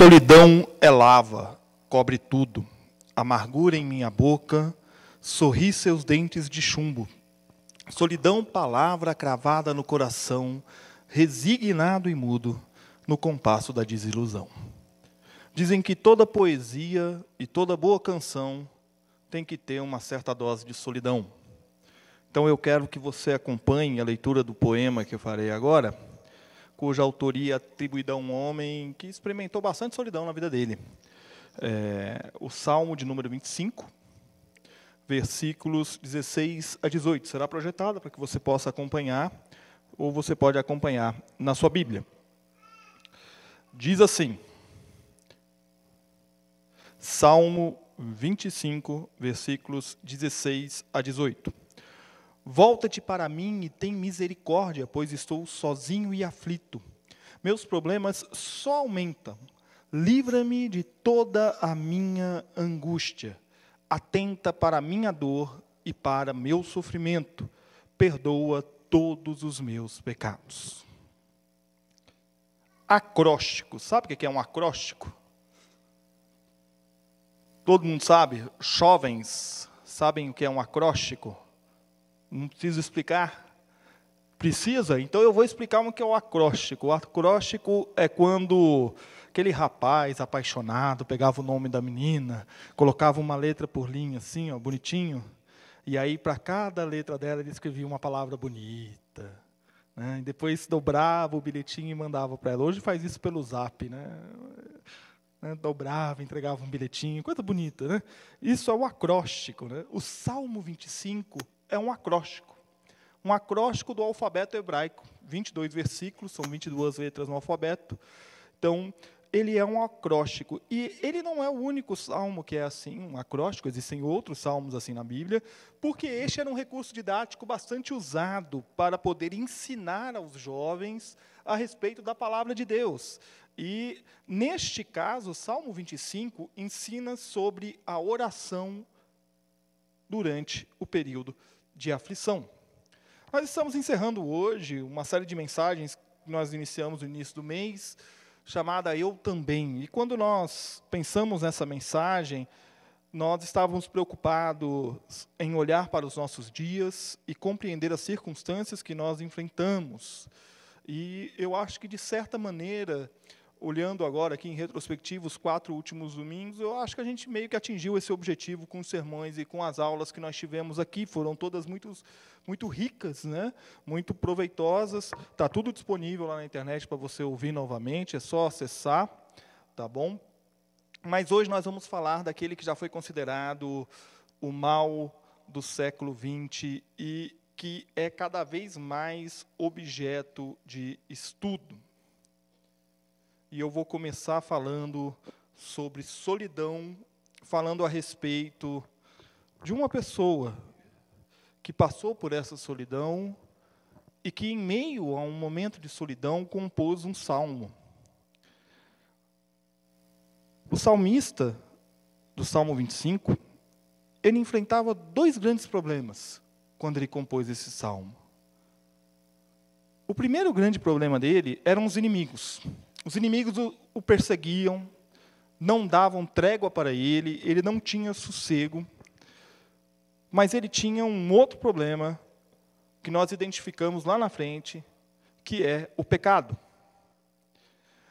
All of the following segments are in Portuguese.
Solidão é lava, cobre tudo. Amargura em minha boca, sorri seus dentes de chumbo. Solidão, palavra cravada no coração, resignado e mudo, no compasso da desilusão. Dizem que toda poesia e toda boa canção tem que ter uma certa dose de solidão. Então eu quero que você acompanhe a leitura do poema que eu farei agora cuja autoria atribuída a um homem que experimentou bastante solidão na vida dele. É, o Salmo de número 25, versículos 16 a 18. Será projetada para que você possa acompanhar, ou você pode acompanhar na sua Bíblia. Diz assim, Salmo 25, versículos 16 a 18. Volta-te para mim e tem misericórdia, pois estou sozinho e aflito. Meus problemas só aumentam. Livra-me de toda a minha angústia. Atenta para a minha dor e para meu sofrimento. Perdoa todos os meus pecados. Acróstico. Sabe o que é um acróstico? Todo mundo sabe? Jovens sabem o que é um acróstico? Não preciso explicar? Precisa? Então eu vou explicar o que é o acróstico. O acróstico é quando aquele rapaz apaixonado pegava o nome da menina, colocava uma letra por linha assim, ó, bonitinho, e aí para cada letra dela ele escrevia uma palavra bonita. Né? E depois dobrava o bilhetinho e mandava para ela. Hoje faz isso pelo zap, né? né? dobrava, entregava um bilhetinho, coisa bonita. Né? Isso é o acróstico. Né? O Salmo 25 é um acróstico. Um acróstico do alfabeto hebraico. 22 versículos, são 22 letras no alfabeto. Então, ele é um acróstico. E ele não é o único salmo que é assim, um acróstico, existem outros salmos assim na Bíblia, porque este era um recurso didático bastante usado para poder ensinar aos jovens a respeito da palavra de Deus. E, neste caso, o Salmo 25 ensina sobre a oração durante o período de aflição. Nós estamos encerrando hoje uma série de mensagens que nós iniciamos no início do mês, chamada Eu Também. E quando nós pensamos nessa mensagem, nós estávamos preocupados em olhar para os nossos dias e compreender as circunstâncias que nós enfrentamos. E eu acho que, de certa maneira, olhando agora aqui em retrospectiva os quatro últimos domingos, eu acho que a gente meio que atingiu esse objetivo com os sermões e com as aulas que nós tivemos aqui. Foram todas muito, muito ricas, né? muito proveitosas. Está tudo disponível lá na internet para você ouvir novamente, é só acessar, tá bom? Mas hoje nós vamos falar daquele que já foi considerado o mal do século XX e que é cada vez mais objeto de estudo. E eu vou começar falando sobre solidão, falando a respeito de uma pessoa que passou por essa solidão e que, em meio a um momento de solidão, compôs um salmo. O salmista do Salmo 25, ele enfrentava dois grandes problemas quando ele compôs esse salmo. O primeiro grande problema dele eram os inimigos. Os inimigos o, perseguiam, não davam trégua para ele, ele não tinha sossego. Mas ele tinha um outro problema que nós identificamos lá na frente, que é o pecado.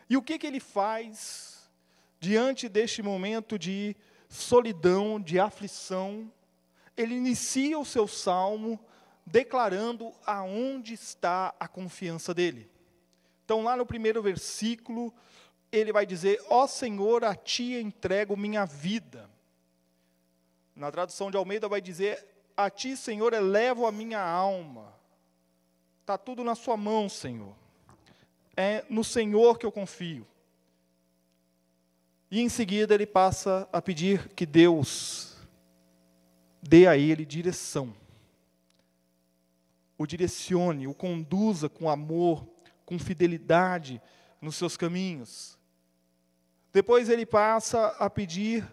E o que, que ele faz diante deste momento de solidão, de aflição? Ele inicia o seu salmo declarando aonde está a confiança dele. Então, lá no primeiro versículo, ele vai dizer: Ó Senhor, a ti entrego minha vida. Na tradução de Almeida, vai dizer: A ti, Senhor, elevo a minha alma. Está tudo na sua mão, Senhor. É no Senhor que eu confio. E em seguida ele passa a pedir que Deus dê a ele direção. O direcione, o conduza com amor, com fidelidade nos seus caminhos. Depois ele passa a pedir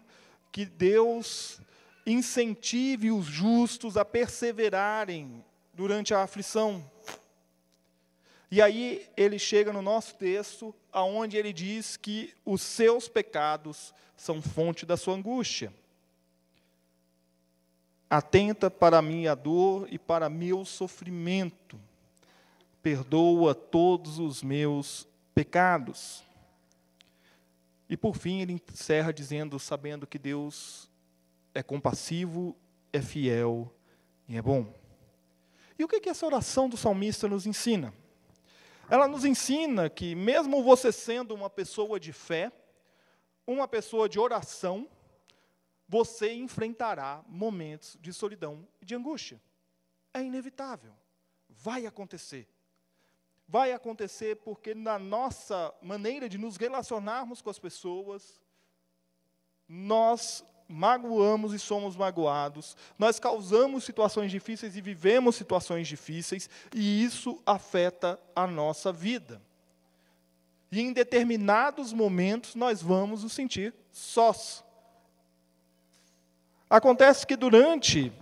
que Deus incentive os justos a perseverarem durante a aflição. E aí ele chega no nosso texto, aonde ele diz que os seus pecados são fonte da sua angústia. Atenta para minha dor e para meu sofrimento. Perdoa todos os meus pecados. E por fim ele encerra dizendo, sabendo que Deus é compassivo, é fiel e é bom. E o que, essa oração do salmista nos ensina? Ela nos ensina que, mesmo você sendo uma pessoa de fé, uma pessoa de oração, você enfrentará momentos de solidão e de angústia. É inevitável. Vai acontecer. Vai acontecer porque, na nossa maneira de nos relacionarmos com as pessoas, nós magoamos e somos magoados, nós causamos situações difíceis e vivemos situações difíceis, e isso afeta a nossa vida. E em determinados momentos nós vamos nos sentir sós. Acontece que durante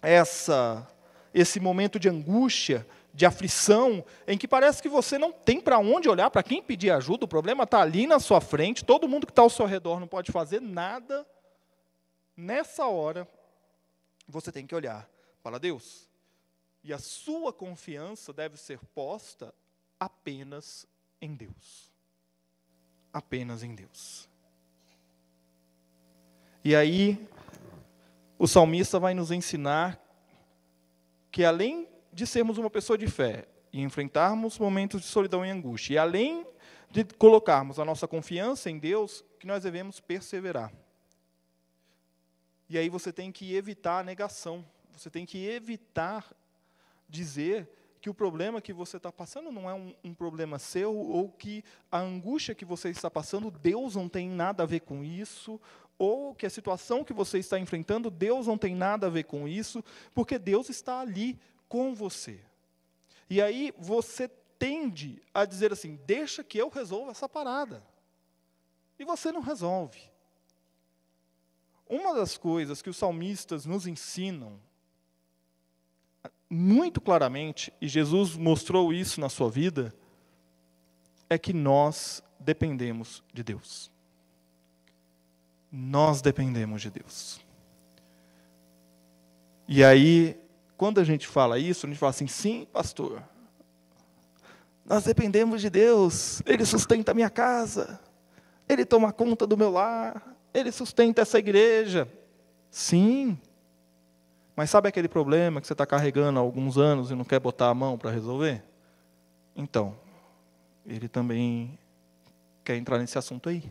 essa esse momento de angústia, de aflição, em que parece que você não tem para onde olhar, para quem pedir ajuda, o problema está ali na sua frente, todo mundo que está ao seu redor não pode fazer nada. Nessa hora, você tem que olhar para Deus. E a sua confiança deve ser posta apenas em Deus. Apenas em Deus. E aí, o salmista vai nos ensinar que além de sermos uma pessoa de fé e enfrentarmos momentos de solidão e angústia, e além de colocarmos a nossa confiança em Deus, que nós devemos perseverar. E aí você tem que evitar a negação, você tem que evitar dizer que o problema que você está passando não é um, um, problema seu, ou que a angústia que você está passando, Deus não tem nada a ver com isso, ou que a situação que você está enfrentando, Deus não tem nada a ver com isso, porque Deus está ali com você. E aí você tende a dizer assim: deixa que eu resolva essa parada. E você não resolve. Uma das coisas que os salmistas nos ensinam muito claramente, e Jesus mostrou isso na sua vida, é que nós dependemos de Deus. Nós dependemos de Deus. E aí, quando a gente fala isso, a gente fala assim: sim, pastor, nós dependemos de Deus, Ele sustenta a minha casa, Ele toma conta do meu lar, Ele sustenta essa igreja. Sim, mas sabe aquele problema que você está carregando há alguns anos e não quer botar a mão para resolver? Então, Ele também quer entrar nesse assunto aí.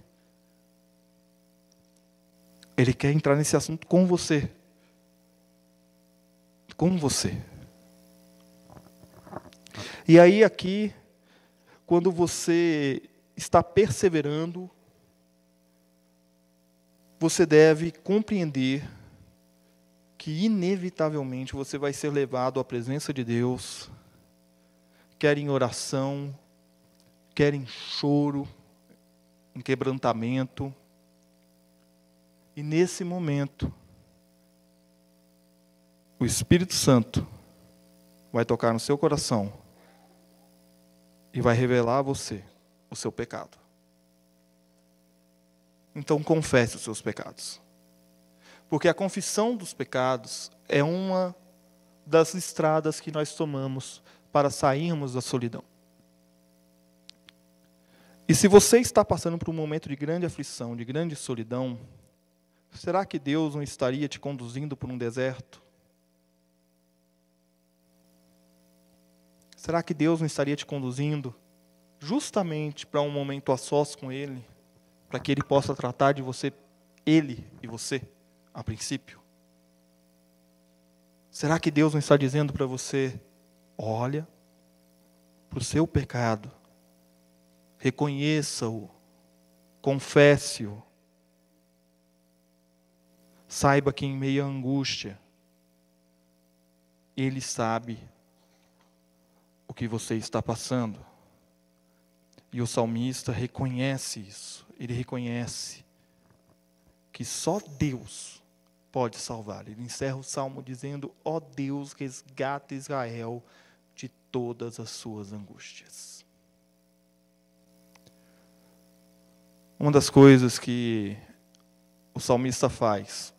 Ele quer entrar nesse assunto com você com você. E aí, aqui, quando você está perseverando, você deve compreender que, inevitavelmente, você vai ser levado à presença de Deus, quer em oração, quer em choro, em quebrantamento. E nesse momento, o Espírito Santo vai tocar no seu coração e vai revelar a você o seu pecado. Então confesse os seus pecados. Porque a confissão dos pecados é uma das estradas que nós tomamos para sairmos da solidão. E se você está passando por um momento de grande aflição, de grande solidão, será que Deus não estaria te conduzindo por um deserto? Será que Deus não estaria te conduzindo justamente para um momento a sós com Ele, para que Ele possa tratar de você, Ele e você, a princípio? Será que Deus não está dizendo para você, olha para o seu pecado, reconheça-o, confesse-o. Saiba que em meio à angústia, Ele sabe o que você está passando. E o salmista reconhece isso. Ele reconhece que só Deus pode salvar. Ele encerra o salmo dizendo: Ó oh Deus, resgata Israel de todas as suas angústias. Uma das coisas que o salmista faz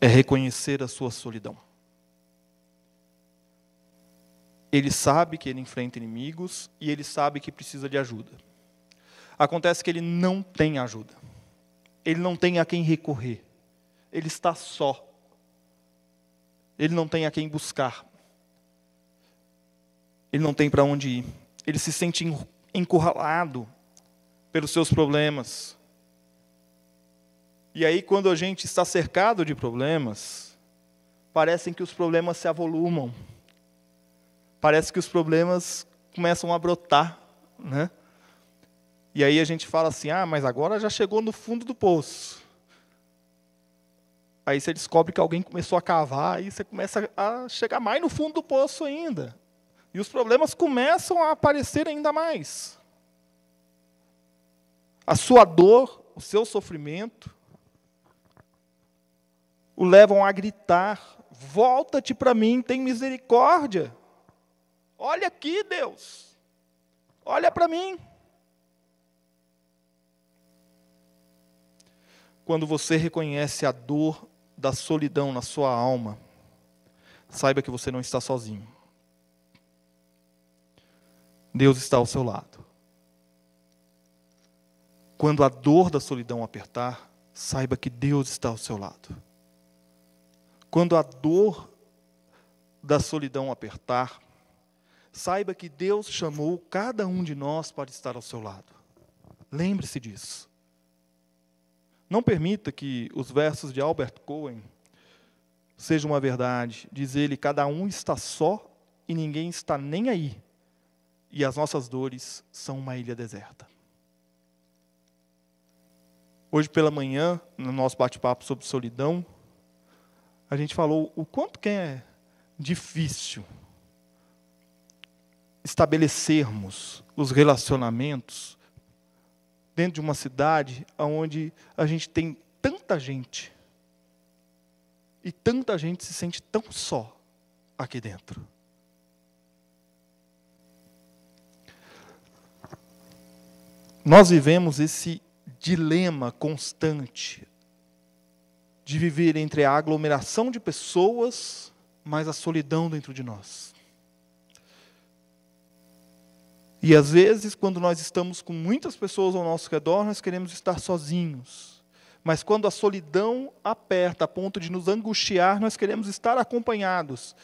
é reconhecer a sua solidão. Ele sabe que ele enfrenta inimigos e ele sabe que precisa de ajuda. Acontece que ele não tem ajuda. Ele não tem a quem recorrer. Ele está só. Ele não tem a quem buscar. Ele não tem para onde ir. Ele se sente encurralado pelos seus problemas. E aí, quando a gente está cercado de problemas, parecem que os problemas se avolumam. Parece que os problemas começam a brotar, né? E aí a gente fala assim: ah, mas agora já chegou no fundo do poço. Aí você descobre que alguém começou a cavar, aí você começa a chegar mais no fundo do poço ainda. E os problemas começam a aparecer ainda mais. A sua dor, o seu sofrimento, o levam a gritar: Volta-te para mim, tem misericórdia. Olha aqui, Deus. Olha para mim. Quando você reconhece a dor da solidão na sua alma, saiba que você não está sozinho. Deus está ao seu lado. Quando a dor da solidão apertar, saiba que Deus está ao seu lado. Quando a dor da solidão apertar, saiba que Deus chamou cada um de nós para estar ao seu lado. Lembre-se disso. Não permita que os versos de Albert Cohen sejam uma verdade. Diz ele: cada um está só e ninguém está nem aí. E as nossas dores são uma ilha deserta. Hoje pela manhã, no nosso bate-papo sobre solidão, a gente falou o quanto que é difícil estabelecermos os relacionamentos dentro de uma cidade onde a gente tem tanta gente e tanta gente se sente tão só aqui dentro. Nós vivemos esse dilema constante de viver entre a aglomeração de pessoas, mas a solidão dentro de nós. E às vezes, quando nós estamos com muitas pessoas ao nosso redor, nós queremos estar sozinhos. Mas quando a solidão aperta a ponto de nos angustiar, nós queremos estar acompanhados.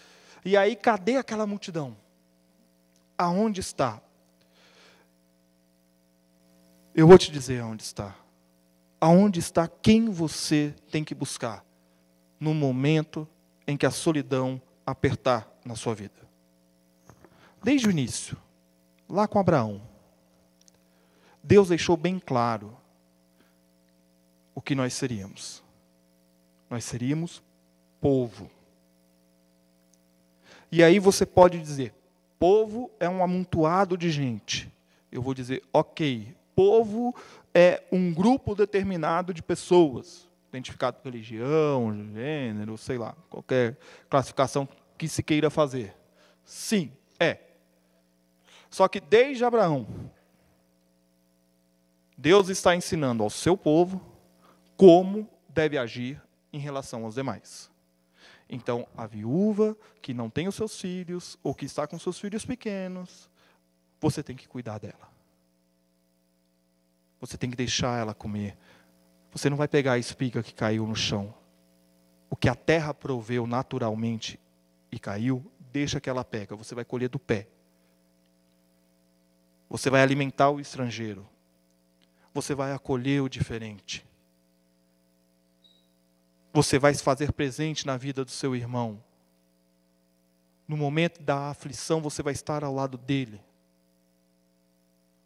E aí, cadê aquela multidão? Aonde está? Eu vou te dizer aonde está. Aonde está quem você tem que buscar no momento em que a solidão apertar na sua vida. Desde o início, lá com Abraão, Deus deixou bem claro o que nós seríamos. Nós seríamos povo. E aí você pode dizer, povo é um amontoado de gente. Eu vou dizer, ok, povo é um grupo determinado de pessoas, identificado por religião, gênero, sei lá, qualquer classificação que se queira fazer. Sim, é. Só que desde Abraão, Deus está ensinando ao seu povo como deve agir em relação aos demais. Então, a viúva que não tem os seus filhos, ou que está com seus filhos pequenos, você tem que cuidar dela. Você tem que deixar ela comer. Você não vai pegar a espiga que caiu no chão. O que a terra proveu naturalmente e caiu, deixa que ela pega. Você vai colher do pé. Você vai alimentar o estrangeiro. Você vai acolher o diferente. Você vai se fazer presente na vida do seu irmão. No momento da aflição, você vai estar ao lado dele.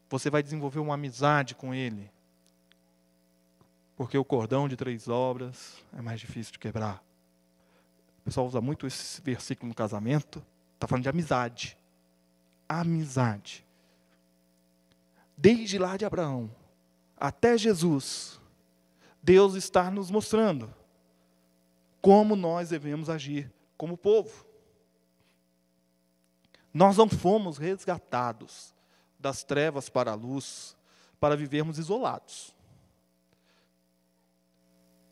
você vai desenvolver uma amizade com ele. Porque o cordão de três obras é mais difícil de quebrar. O pessoal usa muito esse versículo no casamento. Está falando de amizade. Amizade. Desde lá de Abraão até Jesus, Deus está nos mostrando como nós devemos agir como povo. Nós não fomos resgatados das trevas para a luz para vivermos isolados.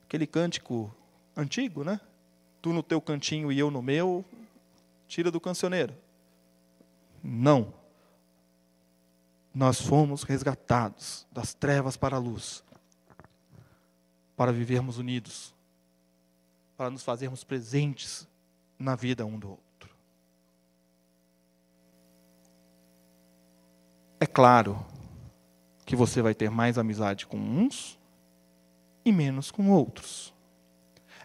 Aquele cântico antigo, né? Tu no teu cantinho e eu no meu, tira do cancioneiro. Não. Nós fomos resgatados das trevas para a luz, para vivermos unidos, para nos fazermos presentes na vida um do outro. É claro que você vai ter mais amizade com uns e menos com outros.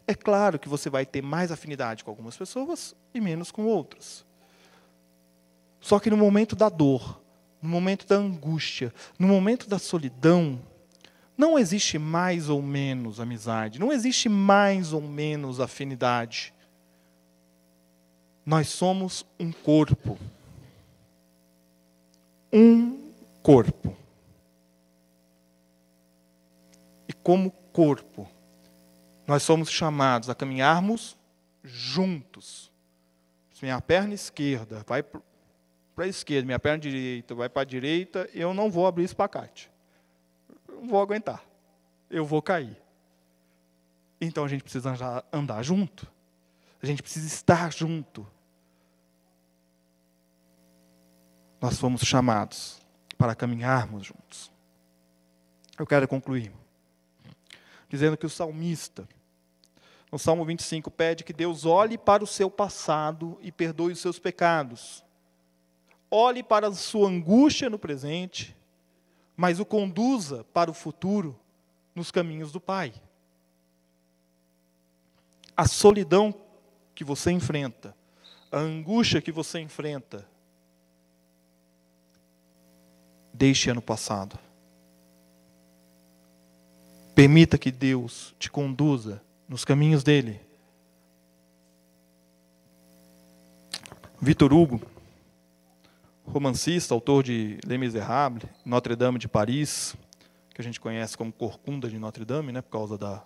É claro que você vai ter mais afinidade com algumas pessoas e menos com outras. Só que no momento da dor, no momento da angústia, no momento da solidão, não existe mais ou menos amizade, não existe mais ou menos afinidade. Nós somos um corpo um corpo. E como corpo, nós somos chamados a caminharmos juntos. Minha perna esquerda vai para a esquerda, minha perna direita vai para a direita, eu não vou abrir espacate. Não vou aguentar. Eu vou cair. Então a gente precisa andar junto. A gente precisa estar junto. nós fomos chamados para caminharmos juntos. Eu quero concluir dizendo que o salmista, no Salmo 25, pede que Deus olhe para o seu passado e perdoe os seus pecados. Olhe para a sua angústia no presente, mas o conduza para o futuro nos caminhos do Pai. A solidão que você enfrenta, a angústia que você enfrenta, Deixe ano passado. Permita que Deus te conduza nos caminhos dele. Vitor Hugo, romancista, autor de Les Miserables, Notre Dame de Paris, que a gente conhece como Corcunda de Notre Dame, né, por causa da,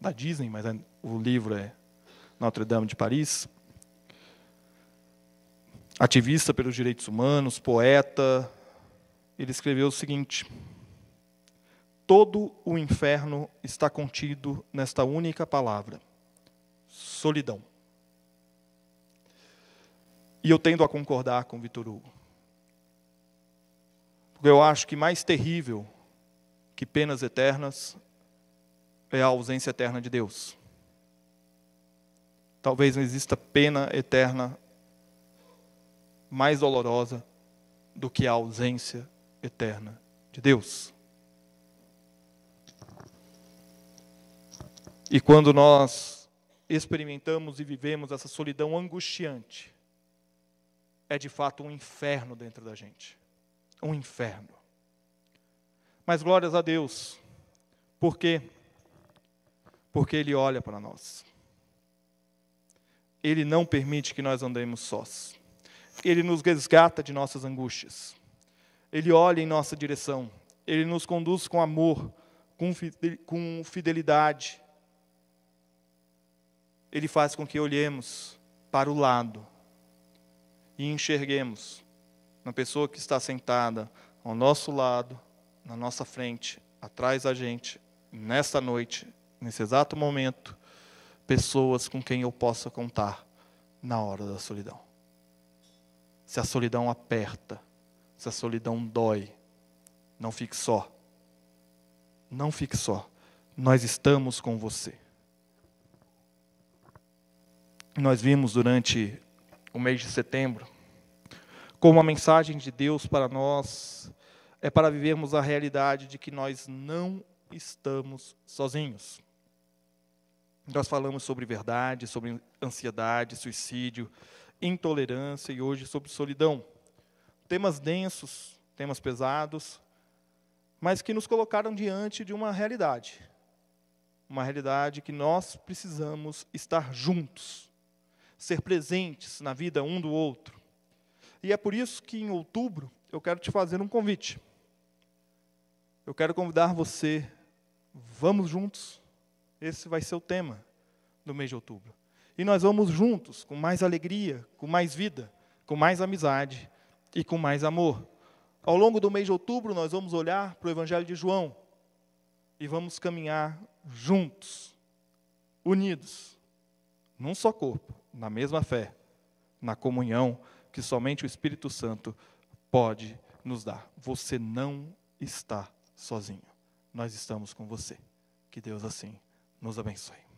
da Disney, mas é, o livro é Notre Dame de Paris. Ativista pelos direitos humanos, poeta, ele escreveu o seguinte: Todo o inferno está contido nesta única palavra: solidão. E eu tendo a concordar com Vitor Hugo. Eu acho que mais terrível que penas eternas é a ausência eterna de Deus. Talvez não exista pena eterna mais dolorosa do que a ausência eterna de Deus. E quando nós experimentamos e vivemos essa solidão angustiante, é de fato um inferno dentro da gente. Um inferno. Mas glórias a Deus. Por quê? Porque Ele olha para nós. Ele não permite que nós andemos sós. Ele nos resgata de nossas angústias. Ele olha em nossa direção, Ele nos conduz com amor, com fidelidade. Ele faz com que olhemos para o lado e enxerguemos na pessoa que está sentada ao nosso lado, na nossa frente, atrás da gente, nesta noite, nesse exato momento, pessoas com quem eu possa contar na hora da solidão. Se a solidão aperta, se a solidão dói, não fique só. Não fique só. Nós estamos com você. Nós vimos durante o mês de setembro como a mensagem de Deus para nós é para vivermos a realidade de que nós não estamos sozinhos. Nós falamos sobre verdade, sobre ansiedade, suicídio, intolerância e hoje sobre solidão temas densos, temas pesados, mas que nos colocaram diante de uma realidade. Uma realidade que nós precisamos estar juntos, ser presentes na vida um do outro. E é por isso que em outubro eu quero te fazer um convite. Eu quero convidar você, vamos juntos. Esse vai ser o tema do mês de outubro. E nós vamos juntos, com mais alegria, com mais vida, com mais amizade e com mais amor. Ao longo do mês de outubro, nós vamos olhar para o Evangelho de João e vamos caminhar juntos, unidos, num só corpo, na mesma fé, na comunhão que somente o Espírito Santo pode nos dar. Você não está sozinho. Nós estamos com você. Que Deus assim nos abençoe.